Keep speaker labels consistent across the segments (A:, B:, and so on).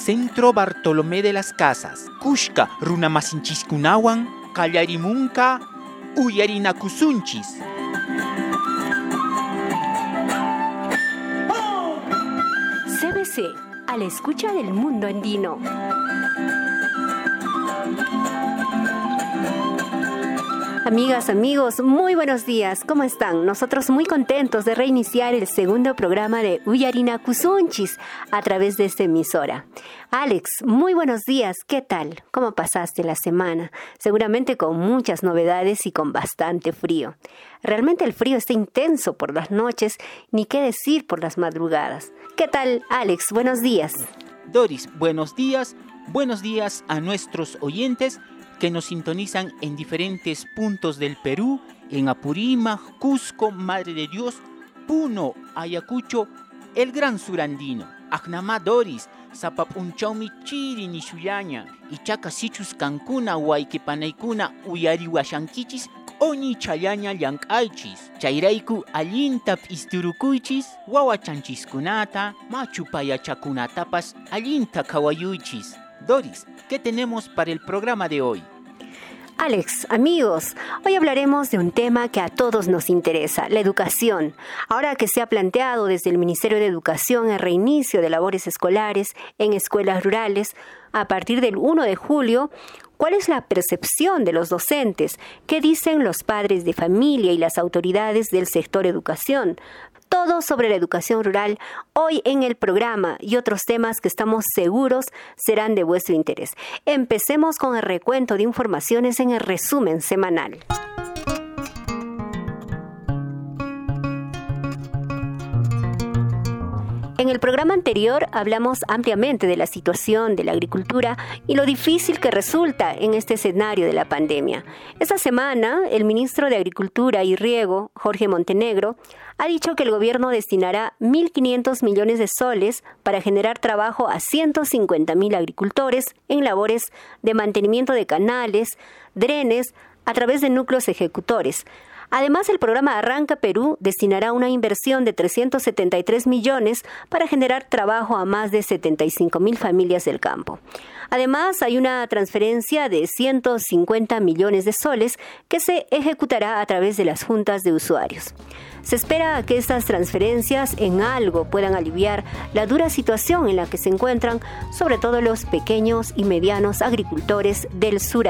A: Centro Bartolomé de las Casas, Kushka Runamasinchis-kunawan, Kallarimunka, Uyarinakusunchis.
B: CBC, a la escucha del mundo andino. Amigas, amigos, muy buenos días. ¿Cómo están? Nosotros muy contentos de reiniciar el segundo programa de Uyarina Kusunchis a través de esta emisora. Alex, muy buenos días. ¿Qué tal? ¿Cómo pasaste la semana? Seguramente con muchas novedades y con bastante frío. Realmente el frío está intenso por las noches, ni qué decir por las madrugadas. ¿Qué tal, Alex? Buenos días.
A: Doris, buenos días. Buenos días a nuestros oyentes que nos sintonizan en diferentes puntos del Perú, en Apurímac, Cusco, Madre de Dios, Puno, Ayacucho, el Gran Surandino, Agnamá Doris, Zapapunchaumi Chiri Nishuyaña, Ichaca Sichus Cancuna, Huayquepanaykuna, Uyarihuashankichis, Oñi Chayaña Llank'aychis, Chayraiku Allintap Isturukuychis, Wawachanchiskunata, Machu Payachakunatapas Allinta Kawayuychis. Doris, ¿qué tenemos para el programa de hoy?
B: Alex, amigos, hoy hablaremos de un tema que a todos nos interesa, la educación. Ahora que se ha planteado desde el Ministerio de Educación el reinicio de labores escolares en escuelas rurales a partir del 1 de julio, ¿cuál es la percepción de los docentes? ¿Qué dicen los padres de familia y las autoridades del sector educación? todo sobre la educación rural hoy en el programa y otros temas que estamos seguros serán de vuestro interés. Empecemos con el recuento de informaciones en el resumen semanal. En el programa anterior hablamos ampliamente de la situación de la agricultura y lo difícil que resulta en este escenario de la pandemia. Esta semana, el ministro de Agricultura y Riego, Jorge Montenegro, ha dicho que el gobierno destinará 1.500 millones de soles para generar trabajo a 150.000 agricultores en labores de mantenimiento de canales, drenes, a través de núcleos ejecutores. Además, el programa Arranca Perú destinará una inversión de 373 millones para generar trabajo a más de 75 mil familias del campo. Además, hay una transferencia de 150 millones de soles que se ejecutará a través de las juntas de usuarios. Se espera que estas transferencias en algo puedan aliviar la dura situación en la que se encuentran sobre todo los pequeños y medianos agricultores del sur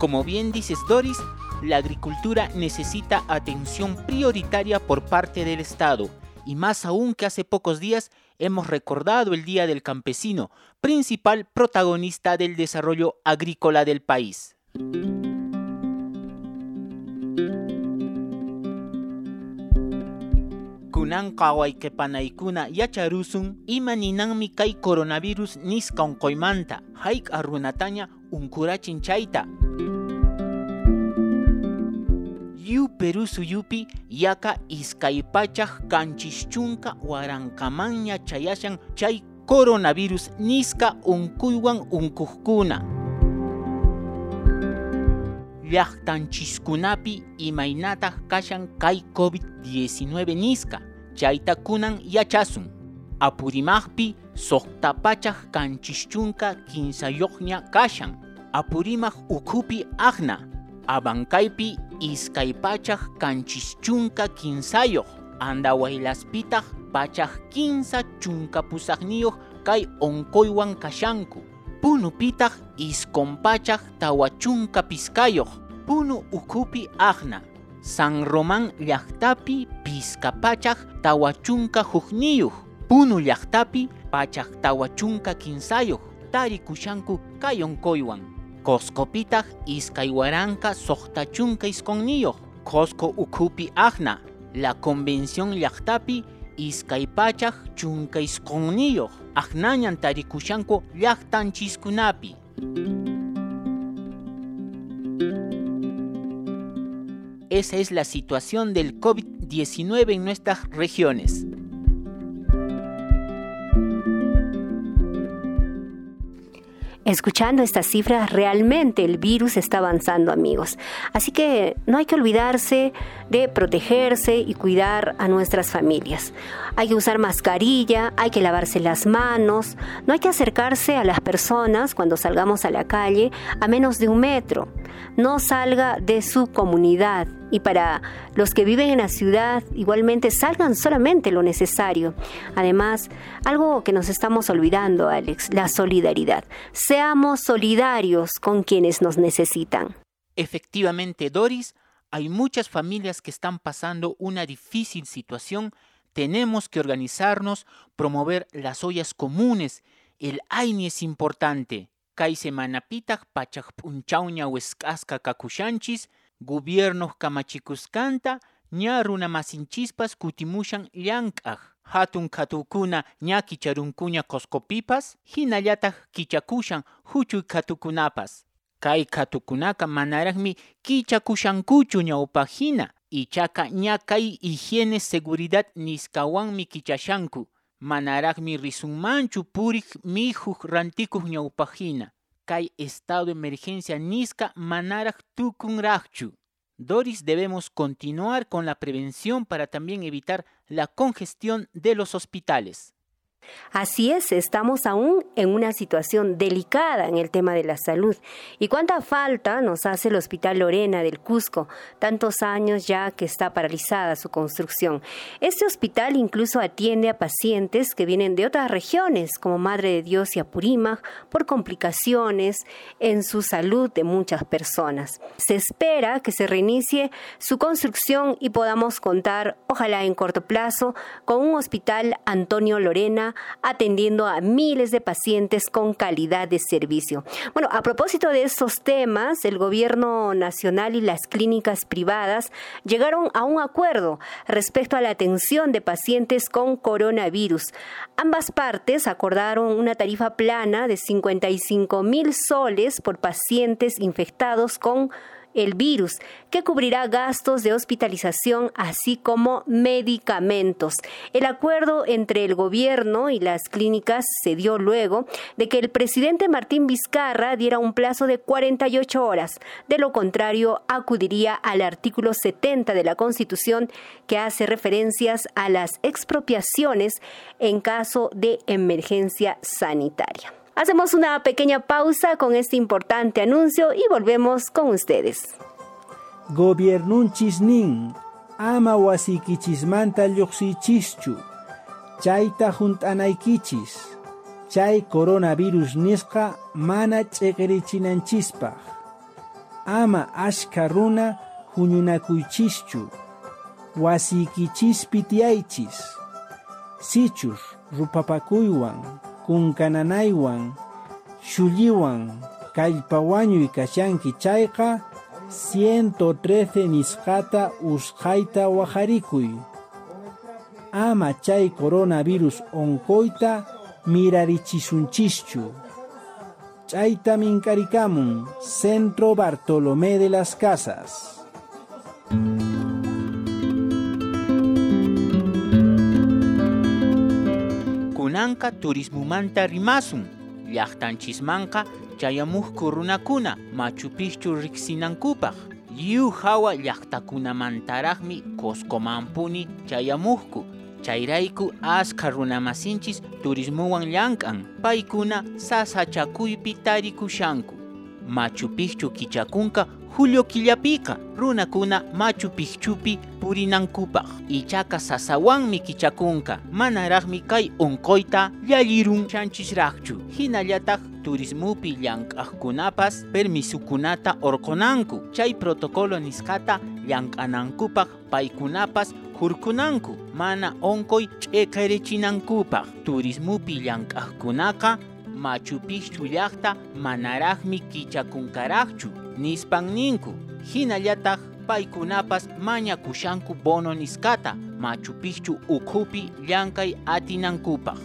A: Como bien dices Doris, la agricultura necesita atención prioritaria por parte del Estado, y más aún que hace pocos días hemos recordado el Día del Campesino, principal protagonista del desarrollo agrícola del país. Kunan panaikuna yacharusun imaninanmi coronavirus yu Perú suyupi yaka iskaypachaq kanchischunka warankamanya chayashan chay coronavirus niska unkuywan unkuqkuna llaqtanchiskunapi imaynataq kashan kay COVID-19 niska chayta kunan yachasun apurimaqpi soqtapachaq kanchischunka kinsayoqña kashan apurimaq ukhupi aqna abankaypi iskaypachaq kanchis chunka kinsayoq andawaylaspitaq pachaq kinsa chunkapusaqniyuq kay onkoywan kashanku. Punupitaq iskonpachaq tawa chunka piskayoq punu ukhupi aqna San Román llaqtapi piskapachaq tawa chunka punu llaqtapi pachaq tawa chunka kinsayuq tarikushanku kay onkoywan Coscopitaq iskaywaranka soqtachunka isqunniyoq Cosco ukupi agna la convención llaqtapi iskaypachaq chunka isqunniyoq agnañan tarikushanku llaqtanchiskunapi Esa es la situación del COVID-19 en nuestras regiones.
B: Escuchando estas cifras, realmente el virus está avanzando, amigos. Así que no hay que olvidarse de protegerse y cuidar a nuestras familias. Hay que usar mascarilla, hay que lavarse las manos, no hay que acercarse a las personas cuando salgamos a la calle a menos de un metro. No salga de su comunidad y para los que viven en la ciudad igualmente salgan solamente lo necesario. Además, algo que nos estamos olvidando, Alex, la solidaridad. Seamos solidarios con quienes nos necesitan.
A: Efectivamente, Doris, hay muchas familias que están pasando una difícil situación. Tenemos que organizarnos, promover las ollas comunes. El AINI es importante. Pachak p'unchawña wisk'asqa kakushanchis, gobiernos kamachikusqanta, ña runamasinchispas kutimushan llank'aj. Hatun katukuna ña kicharunkuña koskopipas, hinallataq kichakushan huchuy katukunapas. Kay katukunaka manaraqmi kichakushankuchu ñawpajina, ichaqa ña kay higiene seguridad niskawanmi kichashanku. Manaraqmi risunmanchu purik mihuq rantikuq ñawpajina. Kay estado de emergencia niska manaraq tukunraqchu. Doris debemos continuar con la prevención para también evitar la congestión de los hospitales.
B: Así es, estamos aún en una situación delicada en el tema de la salud. ¿Y cuánta falta nos hace el Hospital Lorena del Cusco? Tantos años ya que está paralizada su construcción. Este hospital incluso atiende a pacientes que vienen de otras regiones, como Madre de Dios y Apurímac, por complicaciones en su salud de muchas personas. Se espera que se reinicie su construcción y podamos contar, ojalá en corto plazo, con un hospital Antonio Lorena atendiendo a miles de pacientes con calidad de servicio. Bueno, a propósito de estos temas, el gobierno nacional y las clínicas privadas llegaron a un acuerdo respecto a la atención de pacientes con coronavirus. Ambas partes acordaron una tarifa plana de 55 mil soles por pacientes infectados con el virus, que cubrirá gastos de hospitalización así como medicamentos. El acuerdo entre el gobierno y las clínicas se dio luego de que el presidente Martín Vizcarra diera un plazo de 48 horas. De lo contrario, acudiría al artículo 70 de la Constitución que hace referencias a las expropiaciones en caso de emergencia sanitaria. Hacemos una pequeña pausa con este importante anuncio y volvemos con ustedes.
C: Gobiernunchis ama wasikichismanta lluqsichischu, chayta juntanaykichis, chay coronavirus nisqa mana ch'eqirichinanchispaq. Ama ashka runa huñunakuychischu, wasikichispi tiyaychis, sichus rupapakuywan, kunkananaywan shulliwan kallpawañuy kashanki chayqa 113 nisqata usqayta wajarikuy. Ama chay coronavirus onkoyta mirarichisunchischu chayta minkarikamun Centro Bartolomé de las Casas
A: Kunanka turismumanta rimasun, llaqtanchismanqa chayamuqku runakuna Machu Picchu riqsinankupaq. Liu hawa llaqtakunamantaraqmi Coscomanpuni chayamuqku. Chayrayku askha runamasinchis turismuwan llank'an. Paykuna sasachakuypi tarikushanku. Machu Picchu kichakunka Julio killapika runakuna Machu Picchupi purinankupaq ichaqa sasawanmi kichakunka manaraqmi kay unquyta llallirun chanchisraqchu hinallataq turismupi llank'aqkunapas permisukunata orqonanku chay protocolo nisqata llank'anankupaq paykunapas hurkunanku mana onkoy ch'eqerechinankupaq turismupi llank'aqkunaqa Machu Picchu llaqta manaraqmi kichakunkaraqchu nispan ninku hinallataq paykunapas mañakushanku bono niskata Machu Picchu ukhupi llankay atinankupaq.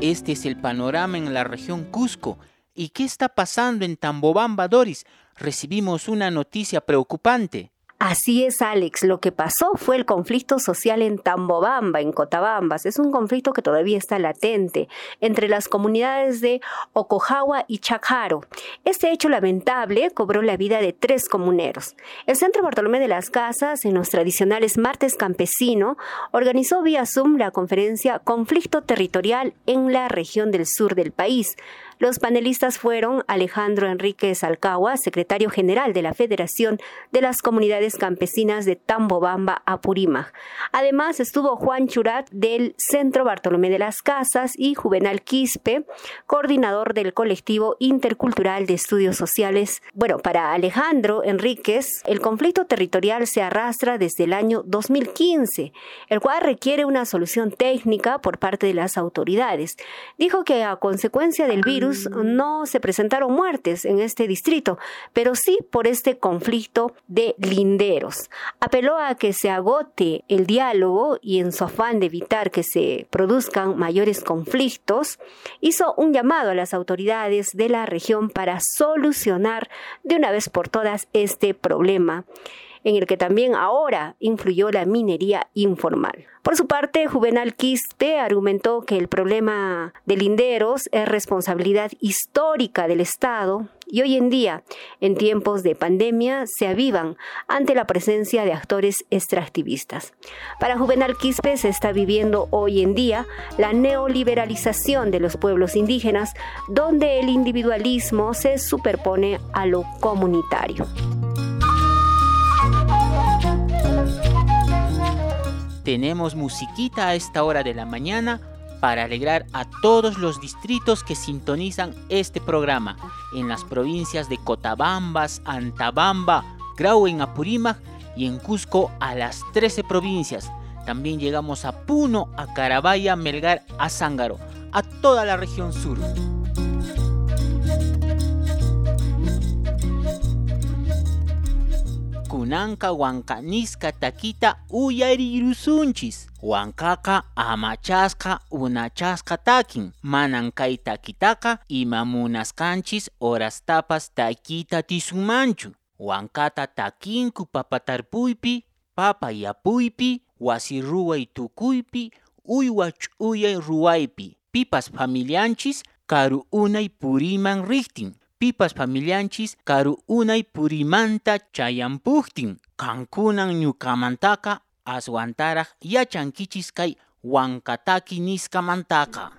A: Este es el panorama en la región Cusco. ¿Y qué está pasando en Tambobamba, Doris? Recibimos una noticia preocupante.
B: Así es, Alex. Lo que pasó fue el conflicto social en Tambobamba, en Cotabambas. Es un conflicto que todavía está latente entre las comunidades de Ocojawa y Chacaro. Este hecho lamentable cobró la vida de tres comuneros. El Centro Bartolomé de las Casas, en los tradicionales martes campesino, organizó vía Zoom la conferencia Conflicto Territorial en la región del sur del país, los panelistas fueron Alejandro Enríquez Alcagua, secretario general de la Federación de las Comunidades Campesinas de Tambobamba, Apurímac. Además estuvo Juan Churat del Centro Bartolomé de las Casas y Juvenal Quispe, coordinador del colectivo intercultural de estudios sociales. Bueno, para Alejandro Enríquez, el conflicto territorial se arrastra desde el año 2015, el cual requiere una solución técnica por parte de las autoridades. Dijo que a consecuencia del virus, no se presentaron muertes en este distrito, pero sí por este conflicto de linderos. Apeló a que se agote el diálogo y en su afán de evitar que se produzcan mayores conflictos, hizo un llamado a las autoridades de la región para solucionar de una vez por todas este problema en el que también ahora influyó la minería informal. Por su parte, Juvenal Quispe argumentó que el problema de linderos es responsabilidad histórica del Estado y hoy en día, en tiempos de pandemia, se avivan ante la presencia de actores extractivistas. Para Juvenal Quispe se está viviendo hoy en día la neoliberalización de los pueblos indígenas, donde el individualismo se superpone a lo comunitario.
D: Tenemos musiquita a esta hora de la mañana para alegrar a todos los distritos que sintonizan este programa en las provincias de Cotabambas, Antabamba, Grau en Apurímac y en Cusco a las 13 provincias. También llegamos a Puno, a Carabaya, Melgar, a Zángaro, a toda la región sur. Kunanka huancaniska takita uyarirusunchis. Huancaca amachasca unachasca takin. Manan kay takitaka imamunascanchis tapas takita tisumanchu. Huancata takinku papatarpuypi, papa yapuypi, wasiruay tukuypi, uywach uyay ruwaypi. Pipas familianchis karu unay puriman riktin pipas familianchis karu unay purimanta chayampuhtin. Kankunan ñukamantaka aswantaraj yachankichis kay wankataki niskamantaka.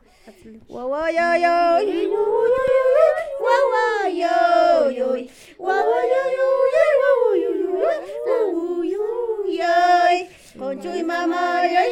D: Conchuy mama yay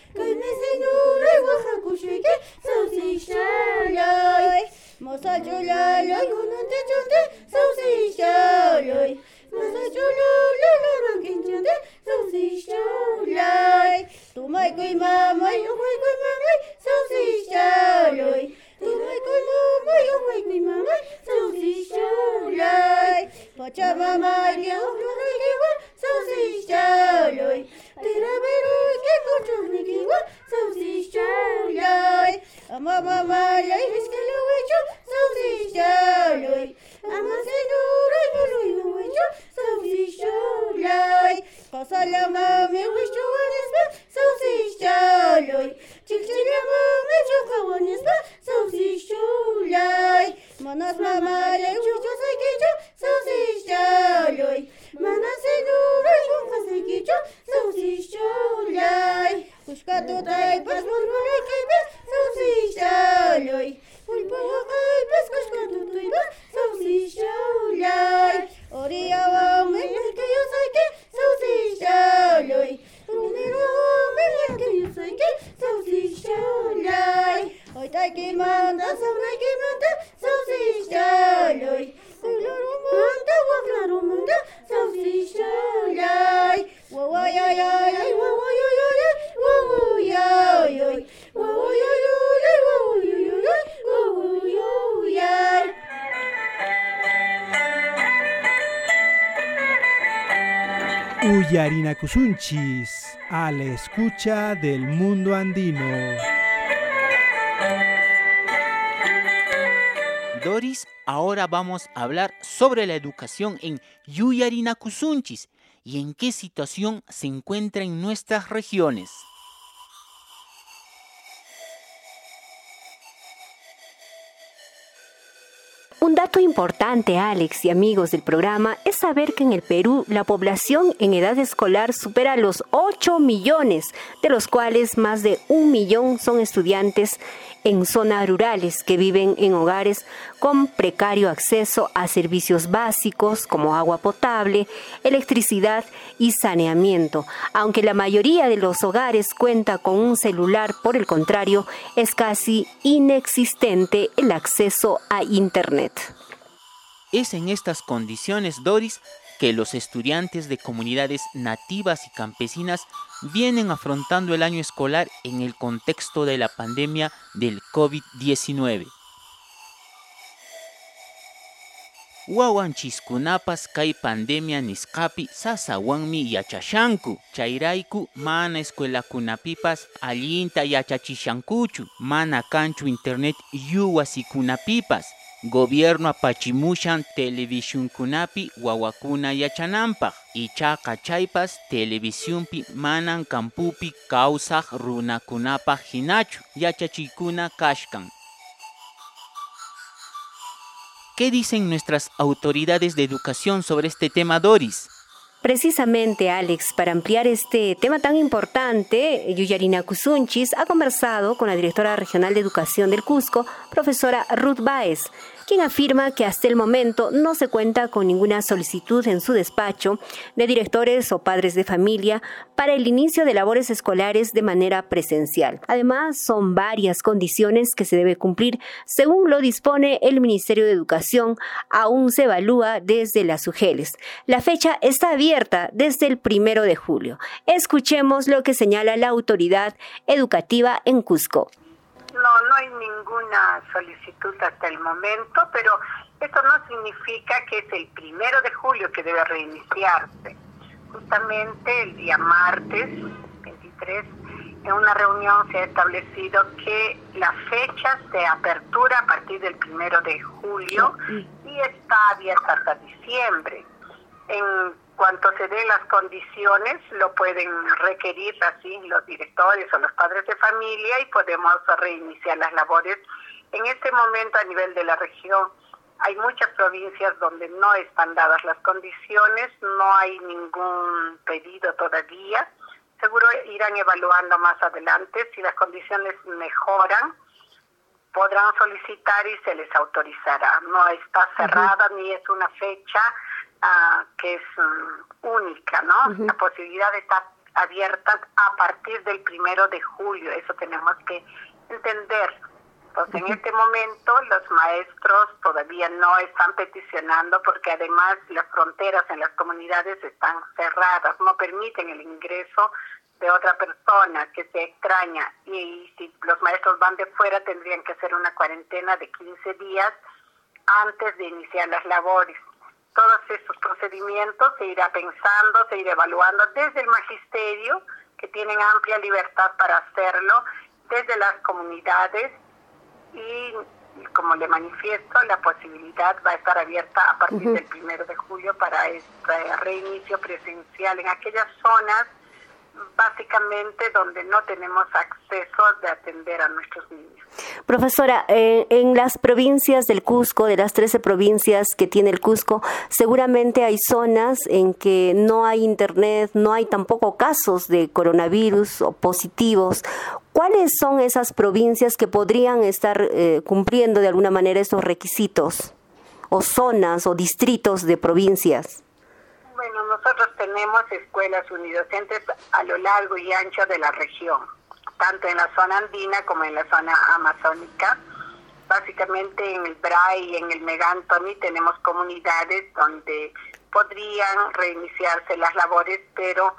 D: Connaissez-nous le votre couché qui saucisse l'œil. Mosa chula l'œil, gonante chute, saucisse l'œil. Mosa chula l'œil, gonante chute, saucisse l'œil. Tu m'as
C: guimard. A la escucha del mundo andino.
A: Doris, ahora vamos a hablar sobre la educación en Yuyarinacusunchis y en qué situación se encuentra en nuestras regiones.
B: Un dato importante, Alex y amigos del programa, es saber que en el Perú la población en edad escolar supera los 8 millones, de los cuales más de un millón son estudiantes en zonas rurales que viven en hogares con precario acceso a servicios básicos como agua potable, electricidad y saneamiento. Aunque la mayoría de los hogares cuenta con un celular, por el contrario, es casi inexistente el acceso a Internet.
A: Es en estas condiciones, Doris, que los estudiantes de comunidades nativas y campesinas vienen afrontando el año escolar en el contexto de la pandemia del COVID-19. Wawanchiskunapas kai pandemia niskapi sasawanmi yachashanku. Chairaiku mana escuelakunapipas allinta yachachishankuchu. Mana kanchu internet yuwasikunapipas. Gobierno apachimushan kunapi wawakuna yachananpaq ichaqa chaypas televisiónpi manan kampupi kawsaq runakunapaq hinachu yachachikuna kashkan. ¿Qué dicen nuestras autoridades de educación sobre este tema, Doris?
B: Precisamente, Alex, para ampliar este tema tan importante, Yuyarina Kusunchis ha conversado con la directora regional de educación del Cusco, profesora Ruth Baez, quien afirma que hasta el momento no se cuenta con ninguna solicitud en su despacho de directores o padres de familia para el inicio de labores escolares de manera presencial. Además, son varias condiciones que se debe cumplir según lo dispone el Ministerio de Educación. Aún se evalúa desde las UGELES. La fecha está abierta desde el primero de julio. Escuchemos lo que señala la autoridad educativa en Cusco.
E: No, no hay ninguna solicitud hasta el momento, pero eso no significa que es el primero de julio que debe reiniciarse. Justamente el día martes 23, en una reunión se ha establecido que la fecha de apertura a partir del primero de julio y está abierta hasta diciembre. En cuanto se den las condiciones, lo pueden requerir así los directores o los padres de familia y podemos reiniciar las labores. En este momento a nivel de la región hay muchas provincias donde no están dadas las condiciones, no hay ningún pedido todavía. Seguro irán evaluando más adelante si las condiciones mejoran podrán solicitar y se les autorizará. No está cerrada ni es una fecha que es mm, única, ¿no? La posibilidad está abierta a partir del primero de julio, eso tenemos que entender. Pues en este momento los maestros todavía no están peticionando porque además las fronteras en las comunidades están cerradas, no permiten el ingreso de otra persona que se extraña y si los maestros van de fuera tendrían que hacer una cuarentena de 15 días antes de iniciar las labores todos estos procedimientos se irá pensando, se irá evaluando desde el magisterio, que tienen amplia libertad para hacerlo, desde las comunidades y como le manifiesto, la posibilidad va a estar abierta a partir del primero de julio para este reinicio presencial en aquellas zonas básicamente donde no tenemos acceso de atender a nuestros niños.
B: Profesora, eh, en las provincias del Cusco, de las 13 provincias que tiene el Cusco, seguramente hay zonas en que no hay internet, no hay tampoco casos de coronavirus o positivos. ¿Cuáles son esas provincias que podrían estar eh, cumpliendo de alguna manera esos requisitos? ¿O zonas o distritos de provincias?
E: Nosotros tenemos escuelas unidocentes a lo largo y ancho de la región, tanto en la zona andina como en la zona amazónica. Básicamente en el BRAI y en el Megantoni tenemos comunidades donde podrían reiniciarse las labores, pero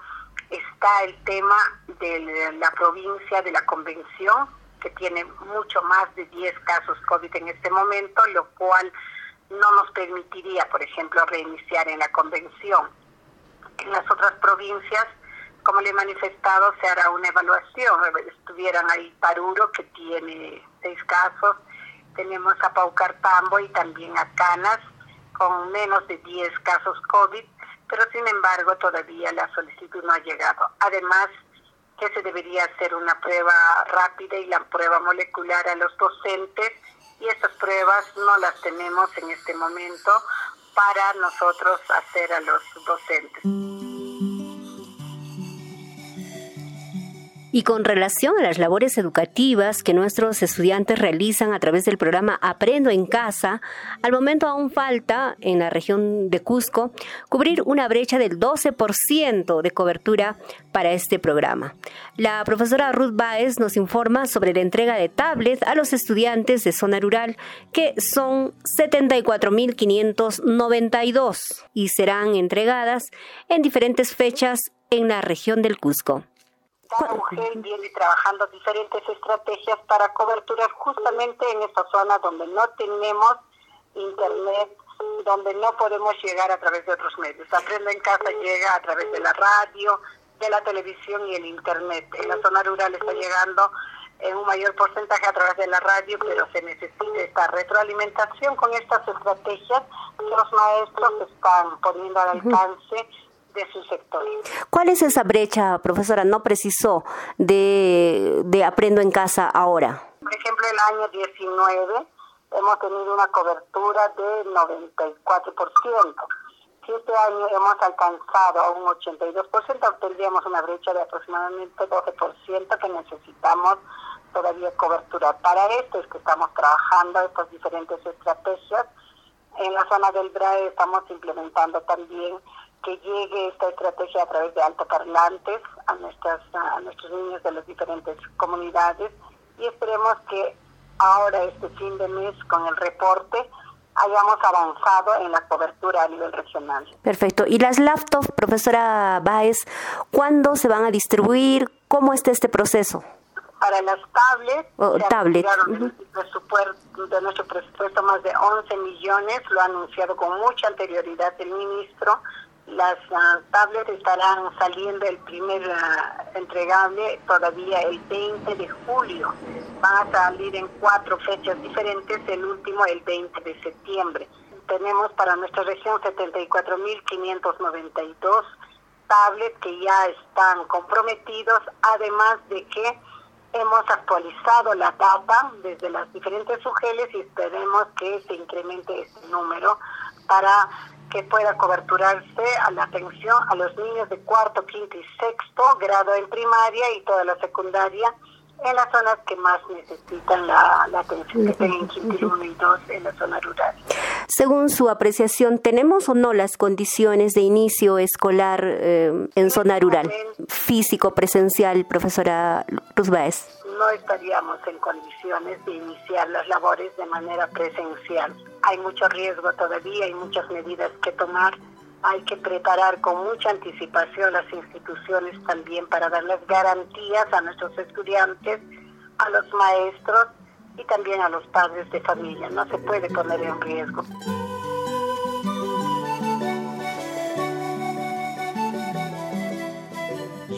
E: está el tema de la provincia de la convención, que tiene mucho más de 10 casos COVID en este momento, lo cual no nos permitiría, por ejemplo, reiniciar en la convención. En las otras provincias, como le he manifestado, se hará una evaluación. Estuvieran ahí Paruro, que tiene seis casos, tenemos a Paucartambo y también a Canas, con menos de 10 casos COVID, pero sin embargo todavía la solicitud no ha llegado. Además, que se debería hacer una prueba rápida y la prueba molecular a los docentes y esas pruebas no las tenemos en este momento para nosotros hacer a los docentes.
B: Y con relación a las labores educativas que nuestros estudiantes realizan a través del programa Aprendo en Casa, al momento aún falta en la región de Cusco cubrir una brecha del 12% de cobertura para este programa. La profesora Ruth Baez nos informa sobre la entrega de tablets a los estudiantes de zona rural, que son 74.592 y serán entregadas en diferentes fechas en la región del Cusco
E: cada mujer viene trabajando diferentes estrategias para coberturar justamente en esta zona donde no tenemos internet, donde no podemos llegar a través de otros medios. Aprendo en casa llega a través de la radio, de la televisión y el internet. En la zona rural está llegando en un mayor porcentaje a través de la radio, pero se necesita esta retroalimentación con estas estrategias que los maestros están poniendo al alcance de su sector.
B: ¿Cuál es esa brecha, profesora? No precisó de, de Aprendo en Casa ahora.
E: Por ejemplo, el año 19 hemos tenido una cobertura de 94%. Si este año hemos alcanzado a un 82%, tendríamos una brecha de aproximadamente 12% que necesitamos todavía cobertura. Para esto es que estamos trabajando estas diferentes estrategias. En la zona del BRAE estamos implementando también que llegue esta estrategia a través de altoparlantes a, nuestras, a nuestros niños de las diferentes comunidades y esperemos que ahora, este fin de mes, con el reporte, hayamos avanzado en la cobertura a nivel regional.
B: Perfecto. ¿Y las laptops, profesora Baez, cuándo se van a distribuir? ¿Cómo está este proceso?
E: Para las tablets,
B: oh, tablet.
E: de nuestro presupuesto más de 11 millones, lo ha anunciado con mucha anterioridad el ministro, las uh, tablets estarán saliendo el primer ah, entregable todavía el 20 de julio. Van a salir en cuatro fechas diferentes, el último el 20 de septiembre. Tenemos para nuestra región 74.592 tablets que ya están comprometidos, además de que hemos actualizado la data desde las diferentes UGELES y esperemos que se incremente este número para que pueda coberturarse a la atención a los niños de cuarto, quinto y sexto grado en primaria y toda la secundaria en las zonas que más necesitan la, atención, que tengan quinto 1 y 2 en la zona rural.
B: Según su apreciación, ¿tenemos o no las condiciones de inicio escolar eh, en zona rural? Físico, presencial, profesora Luz
E: No estaríamos en condiciones de iniciar las labores de manera presencial hay mucho riesgo todavía, hay muchas medidas que tomar. Hay que preparar con mucha anticipación las instituciones también para darles garantías a nuestros estudiantes, a los maestros y también a los padres de familia. No se puede poner en riesgo.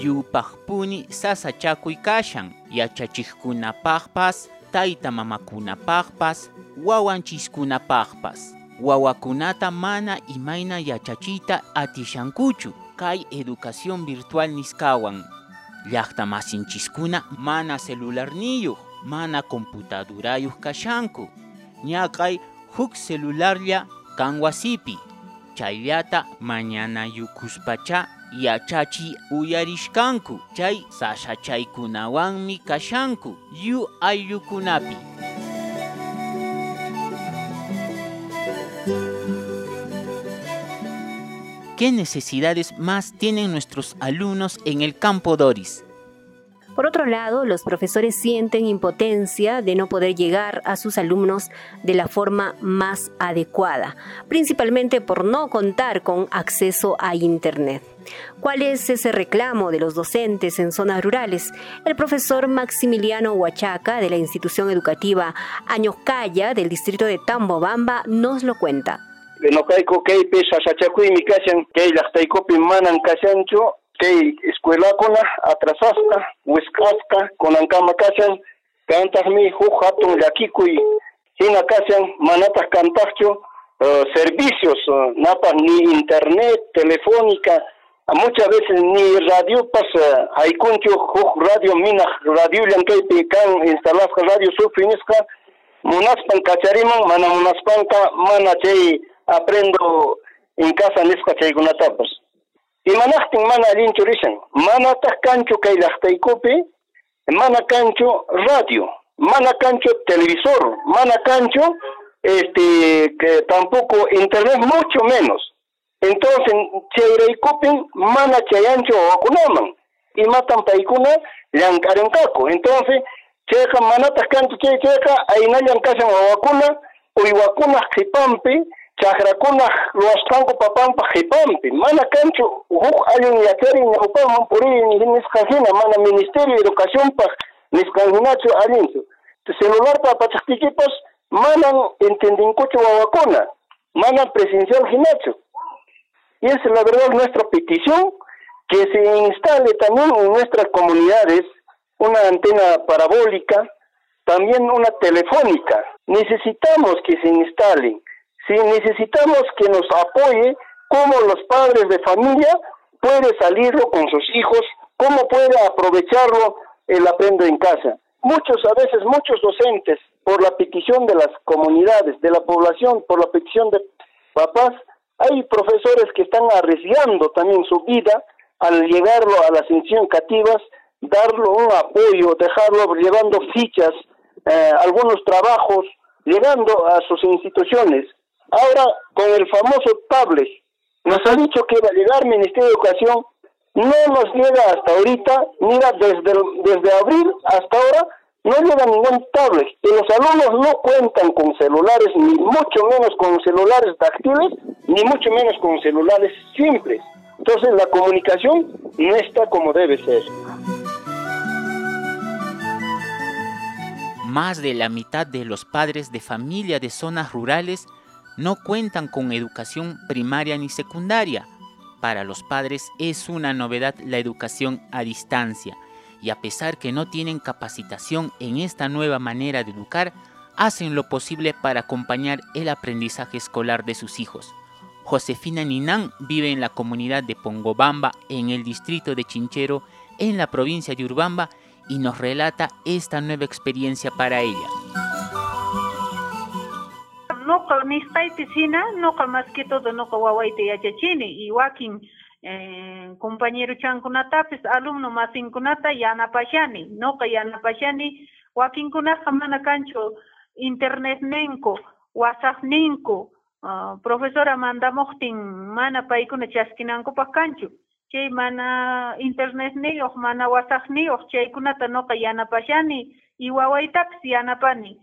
A: Yupajpuni sasachakuy kashan, yachachikkunapaqpas, tayta mamakunapaqpas, wawanchiskunapaqpas wawakunata mana imaina yachachita atishankuchu kay educación virtual niskawan. Llaqta masinchiskuna mana celularniyuq mana computadorayuq kashanku. Ñaqay huk celularlla kan wasipi chayllata mañana yukuspacha yachachi uyarishkanku chay sashachaykunawanmi kashanku yu ayllukunapi ¿Qué necesidades más tienen nuestros alumnos en el campo Doris?
B: Por otro lado, los profesores sienten impotencia de no poder llegar a sus alumnos de la forma más adecuada, principalmente por no contar con acceso a Internet. ¿Cuál es ese reclamo de los docentes en zonas rurales? El profesor Maximiliano Huachaca de la institución educativa Añocaya del distrito de Tambobamba nos lo cuenta
F: noqayku kaypi sasachakuymi kashan kay llaqtaykupi manan kashanchu kay escuelakuna atrasasqa wisk'asqa kunankama kashan kantaqmi huk hatun llakikuy hina kashan manataq kantaqchu uh, servicios uh, napas ni internet telefónica muchas veces ni radio pas uh, haykunchu huk radio minaq radiollan kaypi kan instalasqa radio sufinisqa munaspan kachariman mana munaspanqa mana chay aprendo en casa nisqa chaykunatapas imanaqtin mana allinchu rishan manataq kanchu kay llaqtaykupi mana kanchu radio. Mana cancho televisor. Mana cancho este que tampoco internet mucho menos entonces chayraykupin mana chayancho wakunaman imatan paykuna llankarinkaku entonces chayqa manataq kanchu chay chayqa aynallan kashan wawakuna uywakunaq qhipanpi chaqrakunaq ruwasqanku papanpa qhipanpi mana kanchu huk allin yacharin ñawpaman puriy nisqa hina mana ministerio de educaciónpaq nisqanhinachu allinchu celularpa apachaqtikipas manan entendinkuchu wawakuna manan presencial hinachu y es la verdad nuestra petición que se instale también en nuestras comunidades una antena parabólica, también una telefónica. Necesitamos que se instalen, si necesitamos que nos apoye cómo los padres de familia puede salirlo con sus hijos, cómo puede aprovecharlo el aprendo en casa. Muchos, a veces muchos docentes, por la petición de las comunidades, de la población, por la petición de papás, hay profesores que están arriesgando también su vida al llegarlo a las instituciones cativas, darlo un apoyo, dejarlo llevando fichas, eh, algunos trabajos, llegando a sus instituciones. Ahora, con el famoso tablet, nos ha dicho que va a llegar el Ministerio de Educación no nos llega hasta ahorita, mira, desde, desde abril hasta ahora no llega ningún tablet y los alumnos no cuentan con celulares, ni mucho menos con celulares táctiles, ni mucho menos con celulares simples. Entonces la comunicación no está como debe ser.
A: Más de la mitad de los padres de familia de zonas rurales no cuentan con educación primaria ni secundaria para los padres es una novedad la educación a distancia y a pesar que no tienen capacitación en esta nueva manera de educar, hacen lo posible para acompañar el aprendizaje escolar de sus hijos. Josefina Ninán vive en la comunidad de Pongobamba, en el distrito de Chinchero, en la provincia de Urbamba, y nos relata esta nueva experiencia para ella.
G: noqa nisqaypisina noqa compañero chankunatapis alumno masinkunata yanapashani noqa yanapashani wakinkunaqa mana kanchu internet ninku wasaq ninku uh, profesora mandamuqtin mana paykuna chaskinankupaq kanchu chay mana internet niyuq mana wasaq niyuq chaykunata noqa yanapashani y wawaytapis yanapani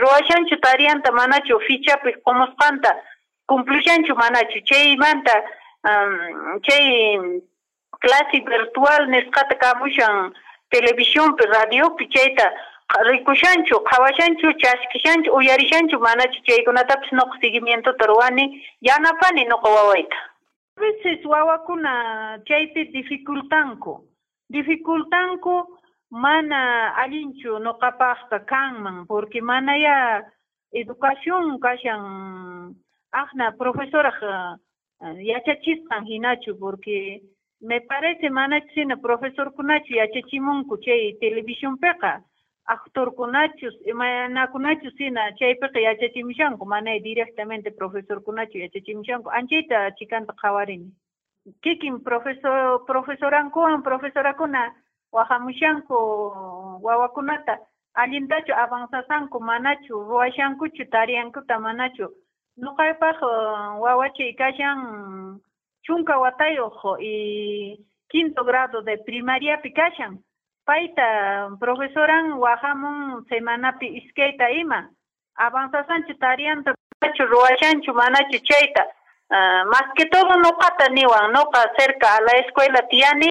G: ruwashanchu tarianta manachu fichapi qomusqanta cumplishanchu manachu chaymanta chay clase virtual nisqata kamushan televisiónpi radiopi chayta rikushanchu qhawashanchu chaskishanchu uyarishanchu manachu chaykunatapis noqa seguimientota ruwani yanapani noqa wawayta veces wawakuna chaypi dificultanku dificultanku mana allinchu nuqapaqqa kanman porque mana ya educación kashan aqna profesoraq yachachisqan hinachu porque me parece mana china profesorkunachu yachachimunku chay televisiónpiqa actorkunachus imanakunachu sina chaypiqa yachachimushanku mana directamente profesorkunachu yachachimushanku anchayta chikanta qhawarini kikin profesor profesorankuwan profesorakuna wahamushanku wawakunata allintachu avanzasanku manachu ruwashankuchu tariankuta manachu nuqaypaq wawachay kashan chunka watayuq y quinto grado de primariapi kashan. Payta profesoran wahamun semanapi iskayta ima. Avanzasanchu tarianta ruwashanchu manachu chayta. Uh, más que todo nuqata niwan nuqa cerca a la escuela tiyani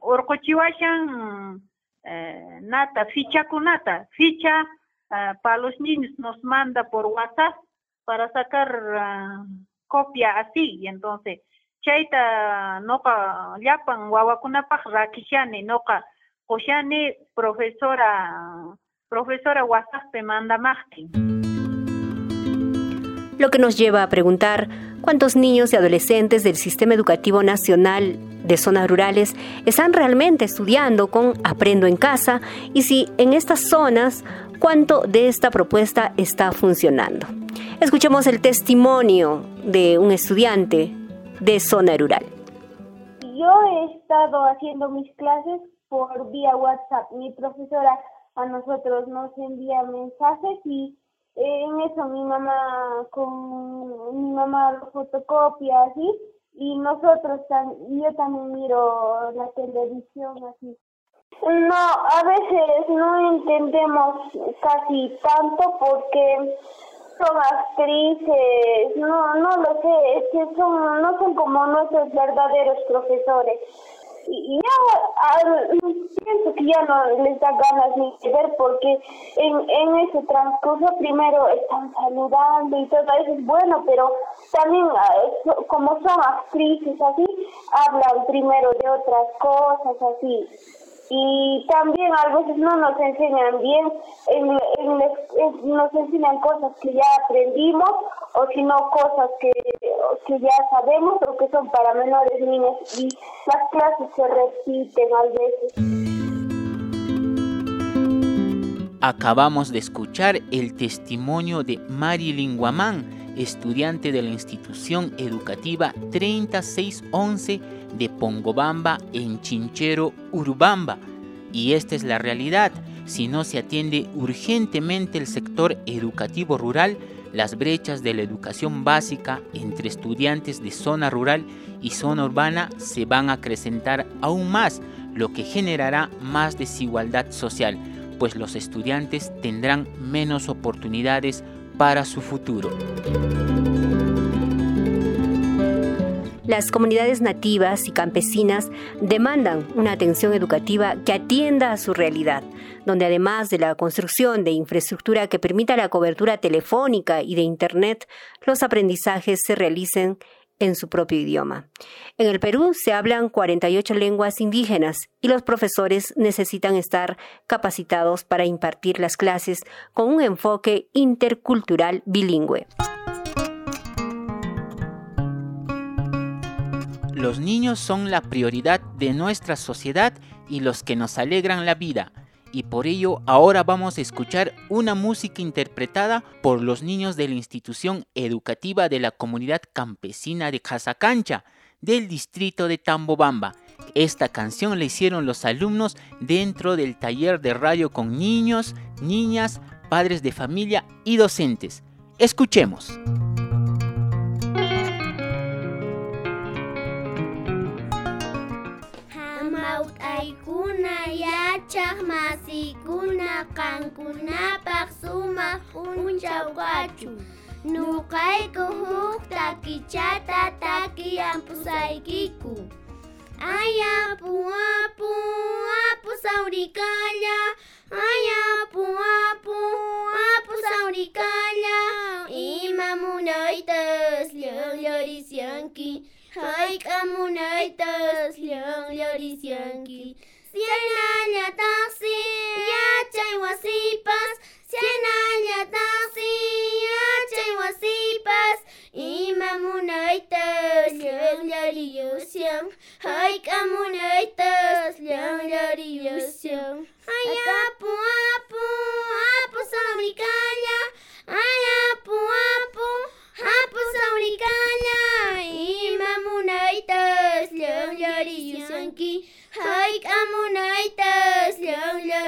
G: urquchiwashan eh, nata ficha uh, para los niños nos manda por WhatsApp para sacar uh, copia así y entonces chayta noqa llapan wawakunapaq rakishani noqa qushani profesora profesora wasaqpi mandamaqtin
B: lo que nos lleva a preguntar cuántos niños y adolescentes del Sistema Educativo Nacional de zonas rurales están realmente estudiando con Aprendo en Casa y si en estas zonas cuánto de esta propuesta está funcionando. Escuchemos el testimonio de un estudiante de zona rural.
H: Yo he estado haciendo mis clases por vía WhatsApp. Mi profesora a nosotros nos envía mensajes y en eso mi mamá con mi mamá fotocopia así y nosotros yo también miro la televisión así no a veces no entendemos casi tanto porque son actrices no no lo sé es que son no son como nuestros verdaderos profesores. Y ya pienso que ya no les da ganas ni de ver porque en, en ese transcurso primero están saludando y todo eso es bueno, pero también ah, como son actrices así, hablan primero de otras cosas así y también a veces no nos enseñan bien, nos enseñan cosas que ya aprendimos o si no cosas que, que ya sabemos o que son para menores niños y las clases se repiten a veces.
A: Acabamos de escuchar el testimonio de Marilyn Guamán, estudiante de la institución educativa 3611 de Pongobamba en Chinchero, Urubamba. Y esta es la realidad. Si no se atiende urgentemente el sector educativo rural, las brechas de la educación básica entre estudiantes de zona rural y zona urbana se van a acrecentar aún más, lo que generará más desigualdad social, pues los estudiantes tendrán menos oportunidades para su futuro.
B: Las comunidades nativas y campesinas demandan una atención educativa que atienda a su realidad, donde además de la construcción de infraestructura que permita la cobertura telefónica y de Internet, los aprendizajes se realicen en su propio idioma. En el Perú se hablan 48 lenguas indígenas y los profesores necesitan estar capacitados para impartir las clases con un enfoque intercultural bilingüe.
A: Los niños son la prioridad de nuestra sociedad y los que nos alegran la vida. Y por ello ahora vamos a escuchar una música interpretada por los niños de la institución educativa de la comunidad campesina de Casacancha, del distrito de Tambobamba. Esta canción la hicieron los alumnos dentro del taller de radio con niños, niñas, padres de familia y docentes. Escuchemos.
I: Cah masih guna kangkuna paksuma unjau kacu Nukai kuhuk taki cata taki yang pusai kiku Ayah pua pua pusau di kaya Ayah pua pua pusau di kaya Imamuna itas liang liang di siangki. Hai kamu naitas liang liang di siangki. Sienalla taxi, yachay wasipas, llanllariyusyan. Ay apu apu, apu ay apu apu, apu.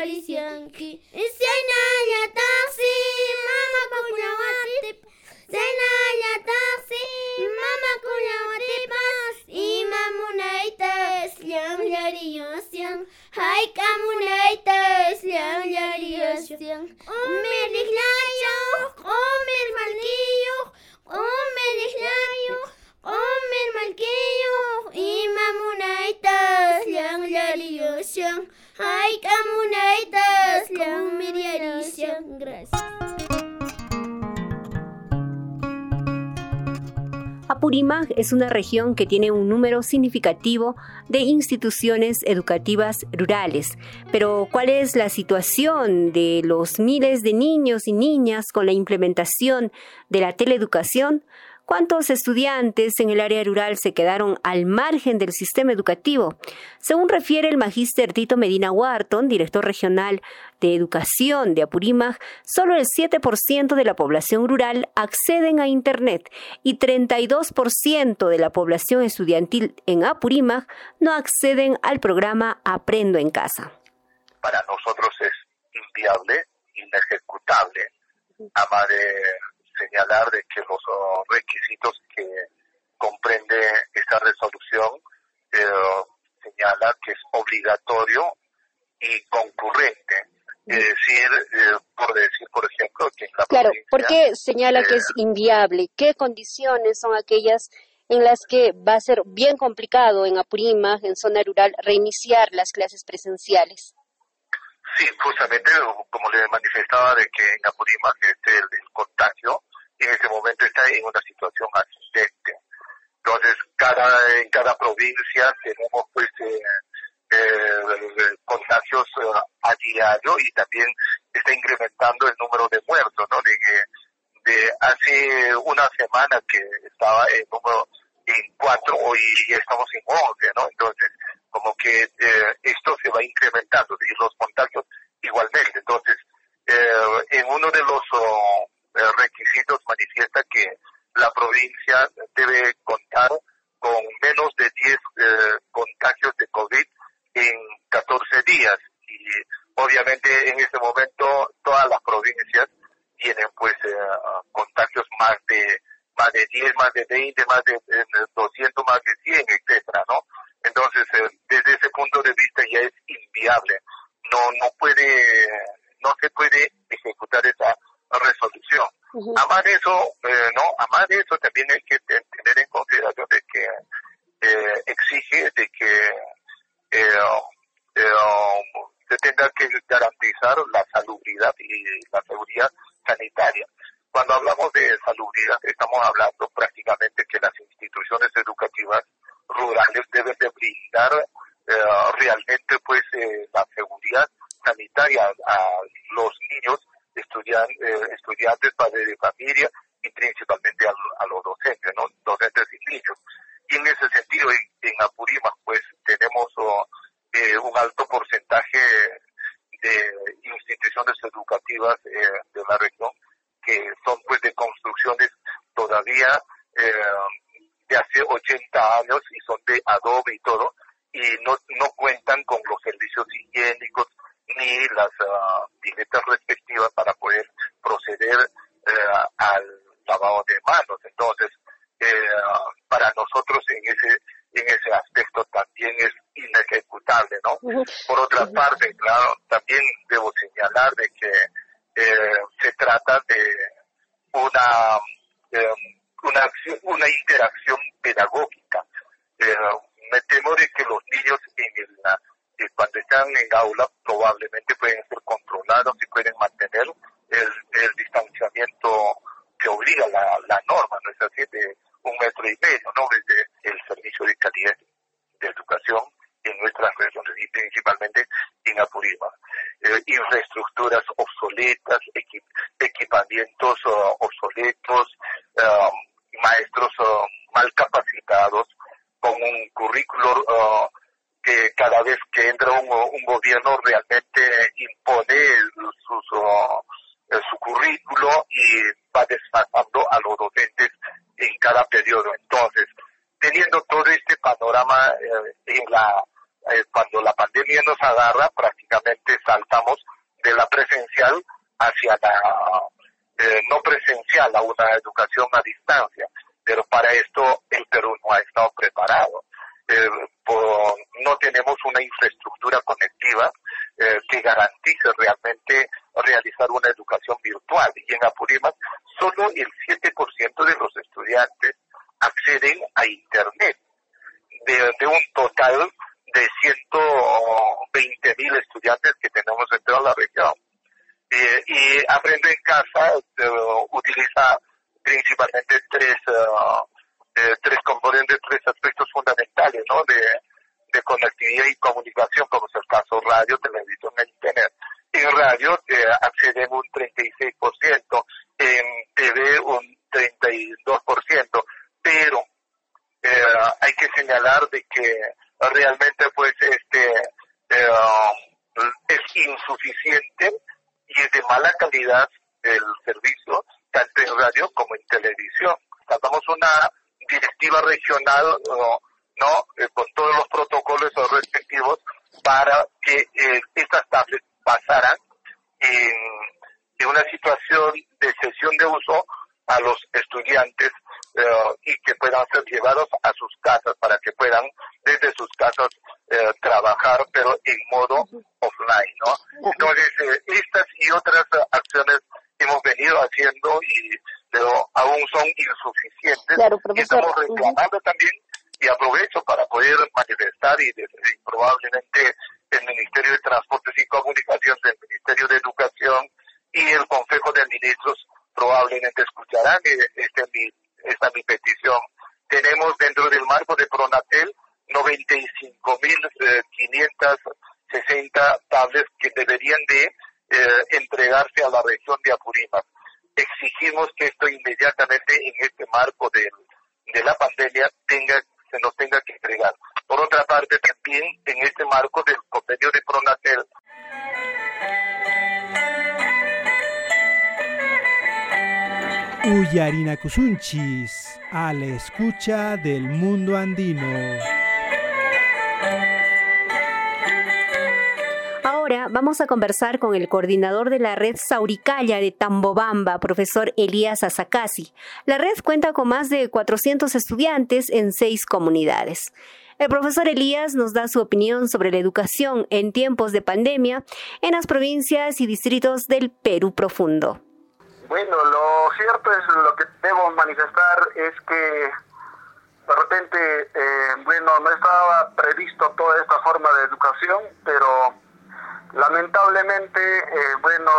I: Hayk'amunaytas llanllarisyanki Saynallataqsi mama kullawatip Saynallataqsi mama kullawatipas Ima munaytas llanllariyusyan hayk'amunaytas llanllariyusyan Umiriklayuq umir malkiyuq umiriklayuq umir malkiyuq ima munaytas llanllariyusyan hayk'amunaytas llanmiryarishyan gracias
B: Apurímac es una región que tiene un número significativo de instituciones educativas rurales. Pero, ¿cuál es la situación de los miles de niños y niñas con la implementación de la teleeducación? ¿Cuántos estudiantes en el área rural se quedaron al margen del sistema educativo? Según refiere el magíster Tito Medina Wharton, director regional de Educación de Apurímac, solo el 7% de la población rural acceden a Internet y 32% de la población estudiantil en Apurímac no acceden al programa Aprendo en Casa.
J: Para nosotros es inviable, inejecutable, amar señalar de que los requisitos que comprende esta resolución eh, señala que es obligatorio y concurrente. Es decir, eh, por decir, por ejemplo, que en la
B: Claro, ¿por qué señala que es eh, inviable? ¿Qué condiciones son aquellas en las que va a ser bien complicado en Apurímac, en zona rural, reiniciar las clases presenciales?
J: Sí, justamente como le manifestaba de que en Apurímac este, el, el contagio en este momento está en una situación asistente. Entonces, cada, en cada provincia tenemos pues eh, eh, contagios eh, a diario y también está incrementando el número de muertos, ¿no? De, de hace una semana que estaba el número en cuatro, hoy estamos en once, ¿no? Entonces, como que esto se va incrementando y los contagios igualmente. Entonces, en uno de los oh, requisitos manifiesta que la provincia debe contar con menos de 10 eh, contagios de COVID en 14 días. Y obviamente en este momento todas las provincias tienen pues eh, contagios más de más de 10, más de 20, más de 200, más de 100, etcétera, ¿no? Entonces, eh, desde ese punto de vista ya es inviable. No no puede no se puede ejecutar esa resolución. De eso, eh, no, de eso también hay que tener en consideración de que eh, exige de que eh, se tenga que garantizar la salubridad y la seguridad sanitaria. Cuando hablamos de salubridad, estamos hablando prácticamente que las instituciones educativas rurales deben de brindar realmente pues la seguridad sanitaria a los niños estudian, eh, estudiantes, padres de familia y principalmente a, los docentes, ¿no? docentes y niños. Y en ese sentido, en, en Apurímac, pues tenemos oh, eh, un alto porcentaje de instituciones educativas eh, de la región que son pues de construcciones todavía de hace 80 años y son de adobe y todo, y no, no cuentan con los servicios higiénicos ni las uh, respectivas para poder proceder uh, al lavado de manos. Entonces, uh, para nosotros en ese en ese aspecto también es inejecutable, ¿no? Por otra parte, claro, también debo señalar de que eh, se trata de una una una interacción pedagógica. Eh, me temo de que los niños en el cuando están en aula probablemente pueden controlados y pueden mantener el, el distanciamiento que obliga la, la norma, ¿no es así? De un metro y medio, ¿no? Desde el servicio de calidad de educación en nuestras regiones y principalmente en Apurímac. Eh, infraestructuras obsoletas, equipamientos uh, obsoletos, um, maestros uh, mal capacitados, con un currículo uh, que cada vez que entra un, gobierno realmente impone su, su, currículo y va desfasando a los docentes en cada periodo. Entonces, teniendo todo este panorama eh, en la eh, cuando la pandemia nos agarra, prácticamente saltamos de la presencial hacia la eh, no presencial, a una educación a distancia. Pero para esto el Perú no ha estado preparado. Eh, no tenemos una infraestructura conectiva eh, que garantice realmente realizar una educación virtual. Y en Apurímac, solo el 7% de los estudiantes acceden a Internet, de, un total de 120 mil estudiantes que tenemos en toda la región. Eh, y Aprende en Casa utiliza principalmente tres eh, tres componentes, tres aspectos fundamentales, ¿no? De, de conectividad y comunicación, como es el caso radio, televisión e internet. En radio eh, acceden un 36%, en TV un 32%, pero eh, hay que señalar de que pues este eh, es insuficiente y es de mala calidad el servicio, tanto en radio como en televisión. Tratamos una directiva regional, ¿no? Eh, con todos los protocolos respectivos para
C: Kusunchis, a la escucha del mundo andino.
B: Ahora vamos a conversar con el coordinador de la red Sauricaya de Tambobamba, profesor Elías Asakasi. La red cuenta con más de 400 estudiantes en seis comunidades. El profesor Elías nos da su opinión sobre la educación en tiempos de pandemia en las provincias y distritos del Perú profundo.
K: Bueno, lo cierto es lo que debo manifestar es que de repente, eh, bueno, no estaba previsto toda esta forma de educación, pero lamentablemente, eh, bueno,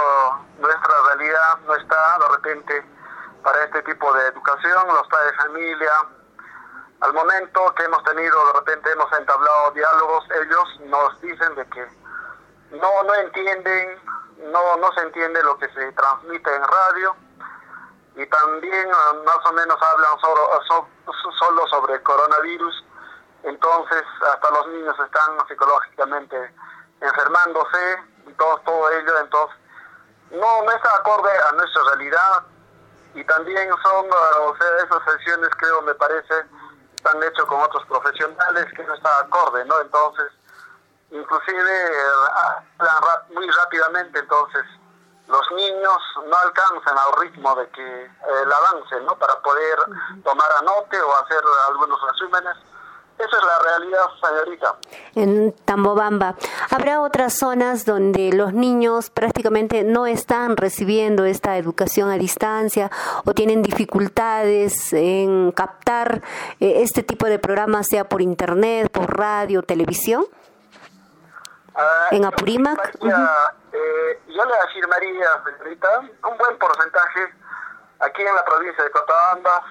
K: nuestra realidad no está de repente para este tipo de educación, los padres de familia. Al momento que hemos tenido, de repente hemos entablado diálogos, ellos nos dicen de que no, no entienden, no, no se entiende lo que se transmite en radio. Y también ah, más o menos hablan solo, solo sobre coronavirus, entonces hasta los niños están psicológicamente enfermándose y todo, todo ello, entonces no, no está acorde a nuestra realidad. Y también son, ah, o sea, esas sesiones creo me parece están hechas con otros profesionales que no está acorde, ¿no? Entonces, inclusive hablan muy rápidamente, entonces los niños no alcanzan al ritmo de que el avance, ¿no? Para poder tomar anote o hacer algunos resúmenes. Esa es la realidad, señorita.
B: En Tambobamba, ¿habrá otras zonas donde los niños prácticamente no están recibiendo esta educación a distancia o tienen dificultades en captar eh, este tipo de programas, sea por internet, por radio, televisión?
K: Uh,
B: en Apurímac.
K: Yo, eh, yo le afirmaría, señorita, un buen porcentaje aquí en la provincia de Cochabamba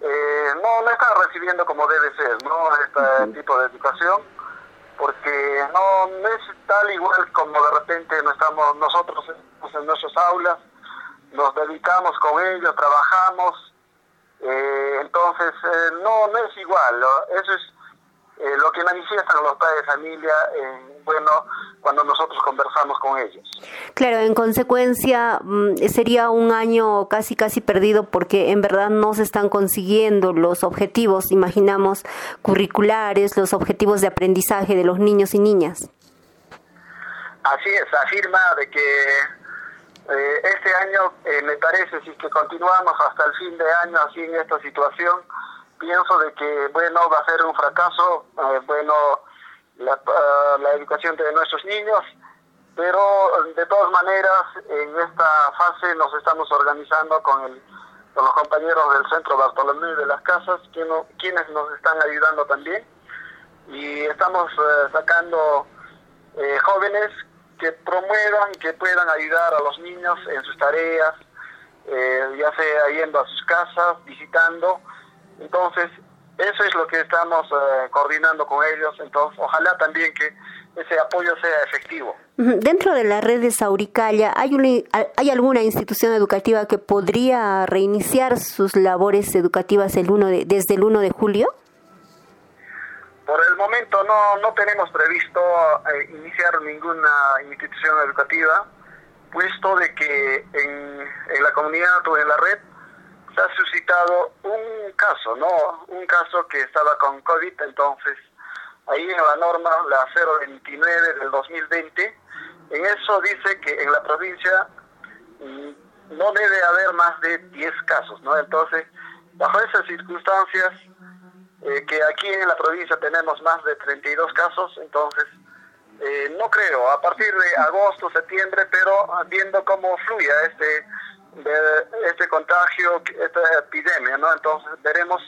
K: eh, no, no están recibiendo como debe ser, ¿no? Este tipo de educación, porque no, no, es tal igual como de repente no estamos nosotros en nuestras aulas, nos dedicamos con ellos, trabajamos, eh, entonces eh, no, no es igual, ¿no? eso es eh, lo que manifiestan los padres de familia, eh, bueno, cuando nosotros conversamos con ellos.
B: Claro, en consecuencia mm, sería un año casi casi perdido porque en verdad no se están consiguiendo los objetivos, imaginamos, curriculares, los objetivos de aprendizaje de los niños y niñas.
K: Así es, afirma de que eh, este año me parece, si que continuamos hasta el fin de año así en esta situación, pienso de que, bueno, va a ser un fracaso, eh, bueno, la, uh, la, educación de nuestros niños, pero de todas maneras, en esta fase nos estamos organizando con, el, con los compañeros del Centro Bartolomé de las Casas, quien, quienes nos están ayudando también, y estamos uh, sacando eh, jóvenes que promuevan que puedan ayudar a los niños en sus tareas, eh, ya sea yendo a sus casas, visitando, Entonces, eso es lo que estamos eh, coordinando con ellos, entonces ojalá también que ese apoyo sea efectivo.
B: Dentro de la red de Sauricaya, ¿hay, ¿hay alguna institución educativa que podría reiniciar sus labores educativas el uno de, desde el 1 de julio?
K: Por el momento no, no tenemos previsto eh, iniciar ninguna institución educativa, puesto de que en, en la comunidad o en la red se ha suscitado un caso, ¿no? Un caso que estaba con COVID, entonces ahí en la norma, la 029 del 2020, en eso dice que en la provincia mm, no debe haber más de 10 casos, ¿no? Entonces, bajo esas circunstancias, eh, que aquí en la provincia tenemos más de 32 casos, entonces eh, no creo, a partir de agosto, septiembre, pero viendo cómo fluye este, este contagio, esta epidemia, ¿no? Entonces veremos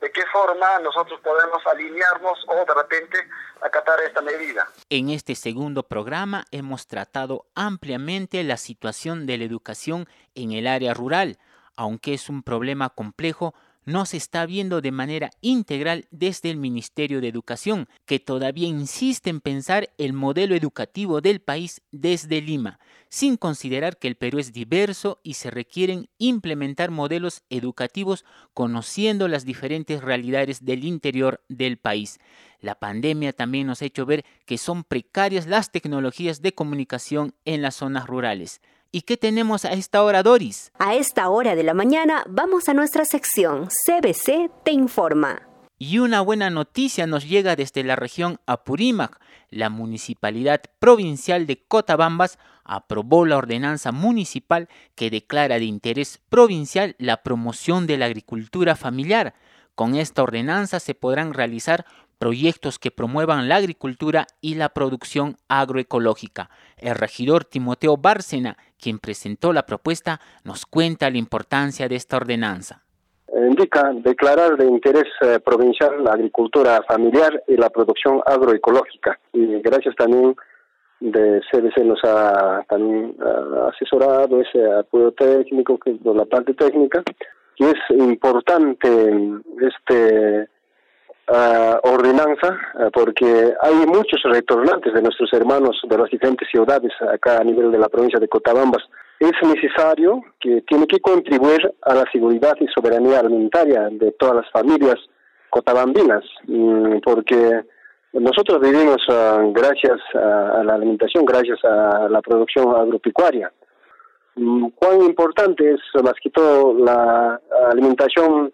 K: de qué forma nosotros podemos alinearnos o de repente acatar esta medida.
A: En este segundo programa hemos tratado ampliamente la situación de la educación en el área rural, aunque es un problema complejo no se está viendo de manera integral desde el Ministerio de Educación, que todavía insiste en pensar el modelo educativo del país desde Lima, sin considerar que el Perú es diverso y se requieren implementar modelos educativos conociendo las diferentes realidades del interior del país. La pandemia también nos ha hecho ver que son precarias las tecnologías de comunicación en las zonas rurales. ¿Y qué tenemos a esta hora, Doris?
B: A esta hora de la mañana vamos a nuestra sección CBC Te Informa.
A: Y una buena noticia nos llega desde la región Apurímac. La Municipalidad Provincial de Cotabambas aprobó la ordenanza municipal que declara de interés provincial la promoción de la agricultura familiar. Con esta ordenanza se podrán realizar proyectos que promuevan la agricultura y la producción agroecológica. El regidor Timoteo Bárcena, quien presentó la propuesta, nos cuenta la importancia de esta ordenanza.
F: Indica declarar de interés eh, provincial la agricultura familiar y la producción agroecológica. Y gracias también de CBC nos ha también asesorado ese apoyo técnico, que la parte técnica, y es importante este ordenanza, eh, porque hay muchos retornantes de nuestros hermanos de las diferentes ciudades acá a nivel de la provincia de Cotabambas. Es necesario que tiene que contribuir a la seguridad y soberanía alimentaria de todas las familias cotabambinas, mm, porque nosotros vivimos ah, gracias a, la alimentación, gracias a la producción agropecuaria. Mm, cuán importante es más que todo la alimentación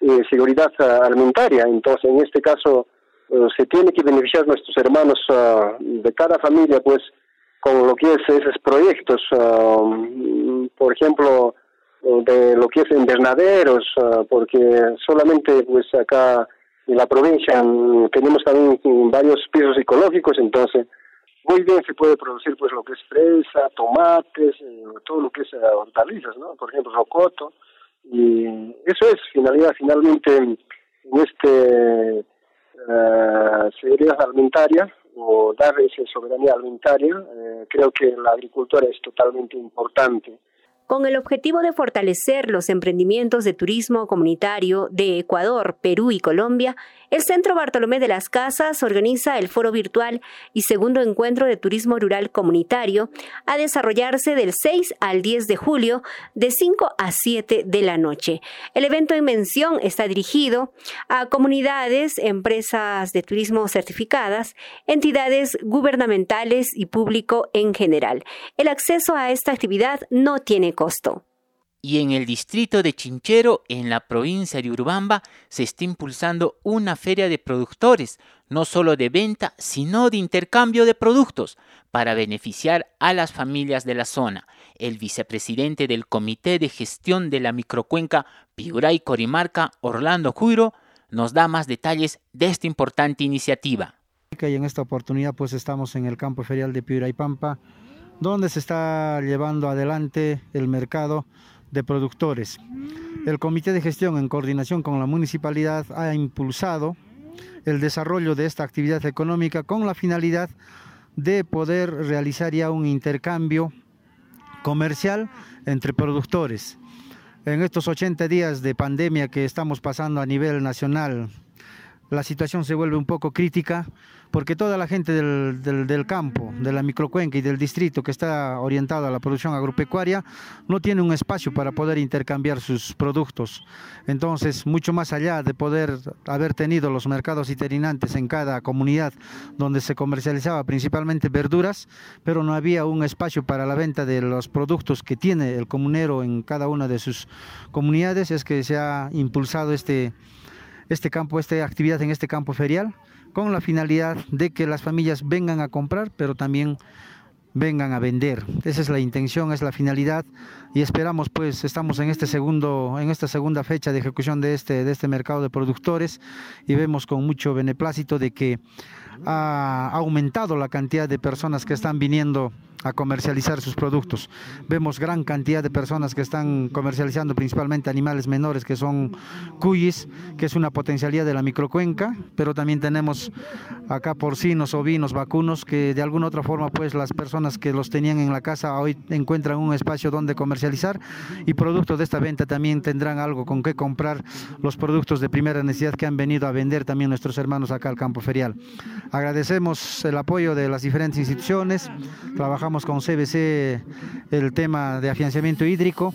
F: eh, seguridad alimentaria. Entonces, en este caso, eh, se tiene que beneficiar nuestros hermanos ah, de cada familia, pues, con lo que es esos proyectos, ah, por ejemplo, de lo que es invernaderos, ah, porque solamente, pues, acá en la provincia mm, tenemos también varios pisos ecológicos, entonces, muy bien se puede producir, pues, lo que es fresa, tomates, eh, todo lo que es hortalizas, ¿no? Por ejemplo, rocoto y eso es finalidad finalmente en este uh, seguridad alimentaria o dar esa soberanía alimentaria eh, creo que la agricultura es totalmente importante
B: con el objetivo de fortalecer los emprendimientos de turismo comunitario de Ecuador, Perú y Colombia, el Centro Bartolomé de las Casas organiza el foro virtual y segundo encuentro de turismo rural comunitario a desarrollarse del 6 al 10 de julio de 5 a 7 de la noche. El evento en mención está dirigido a comunidades, empresas de turismo certificadas, entidades gubernamentales y público en general. El acceso a esta actividad no tiene costo.
A: Y en el distrito de Chinchero, en la provincia de Urubamba, se está impulsando una feria de productores, no solo de venta, sino de intercambio de productos, para beneficiar a las familias de la zona. El vicepresidente del Comité de Gestión de la Microcuenca Piura y Corimarca, Orlando Cuiro, nos da más detalles de esta importante iniciativa.
L: Y en esta oportunidad pues estamos en el campo ferial de Piura y Pampa, donde se está llevando adelante el mercado de productores. El Comité de Gestión, en coordinación con la municipalidad, ha impulsado el desarrollo de esta actividad económica con la finalidad de poder realizar ya un intercambio comercial entre productores. en estos 80 días de pandemia que estamos pasando a nivel nacional, la situación se vuelve un poco crítica porque toda la gente del, campo, de la microcuenca y del distrito que está orientado a la producción agropecuaria no tiene un espacio para poder intercambiar sus productos. Entonces, mucho más allá de poder haber tenido los mercados itinerantes en cada comunidad donde se comercializaba principalmente verduras, pero no había un espacio para la venta de los productos que tiene el comunero en cada una de sus comunidades, es que se ha impulsado este este campo, esta actividad en este campo ferial, con la finalidad de que las familias vengan a comprar, pero también vengan a vender. Esa es la intención, es la finalidad y esperamos pues estamos en este segundo en esta segunda fecha de ejecución de este de este mercado de productores y vemos con mucho beneplácito de que ha aumentado la cantidad de personas que están viniendo a comercializar sus productos. Vemos gran cantidad de personas que están comercializando principalmente animales menores que son cuyis, que es una potencialidad de la microcuenca, pero también tenemos acá porcinos, ovinos, vacunos, que de alguna otra forma pues las personas que los tenían en la casa hoy encuentran un espacio donde comercializar y producto de esta venta también tendrán algo con que comprar los productos de primera necesidad que han venido a vender también nuestros hermanos acá al campo ferial. Agradecemos el apoyo de las diferentes instituciones, trabajamos con CBC el tema de afianzamiento hídrico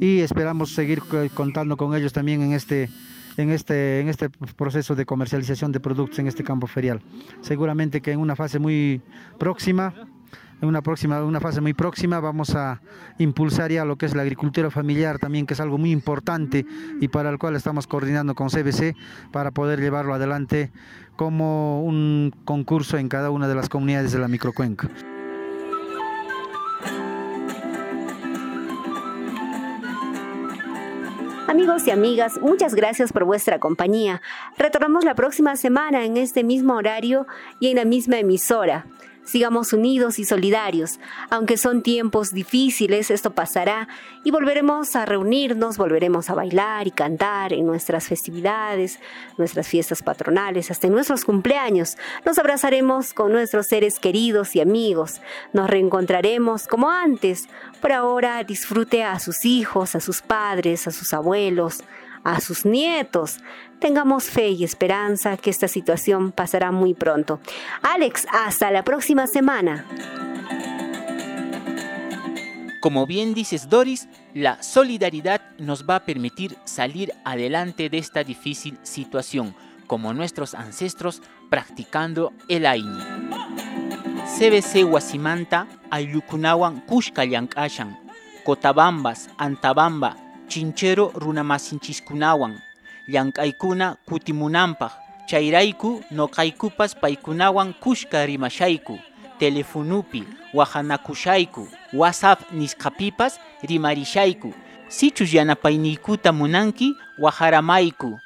L: y esperamos seguir contando con ellos también en este en este, en este proceso de comercialización de productos en este campo ferial. Seguramente que en una fase muy próxima, en una, próxima, una fase muy próxima vamos a impulsar ya lo que es la agricultura familiar también, que es algo muy importante y para el cual estamos coordinando con CBC para poder llevarlo adelante como un concurso en cada una de las comunidades de la microcuenca.
B: Amigos y amigas, muchas gracias por vuestra compañía. Retornamos la próxima semana en este mismo horario y en la misma emisora. Sigamos unidos y solidarios. Aunque son tiempos difíciles, esto pasará y volveremos a reunirnos, volveremos a bailar y cantar en nuestras festividades, nuestras fiestas patronales, hasta en nuestros cumpleaños. Nos abrazaremos con nuestros seres queridos y amigos. Nos reencontraremos como antes. Por ahora disfrute a sus hijos, a sus padres, a sus abuelos, a sus nietos. Tengamos fe y esperanza que esta situación pasará muy pronto. Alex, hasta la próxima semana.
A: Como bien dices Doris, la solidaridad nos va a permitir salir adelante de esta difícil situación, como nuestros ancestros practicando el Aini. CBC Huasimanta, Ayukunawan Kushkallankashan, Cotabambas, Antabamba, Chinchero Runamasinchikunawan, llank'aykuna kutimunanpaq. Chayrayku noqaykupas paykunawan kushka rimashayku. Telefonupi wahanakushayku. Whatsapp nisqapipas rimarishayku. Sichus yanapayniykuta munanki waharamayku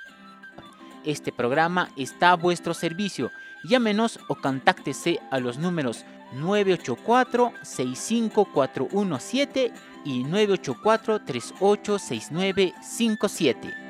A: este programa está a vuestro servicio. Llámenos o contáctese a los números 984-65417 y 984-386957.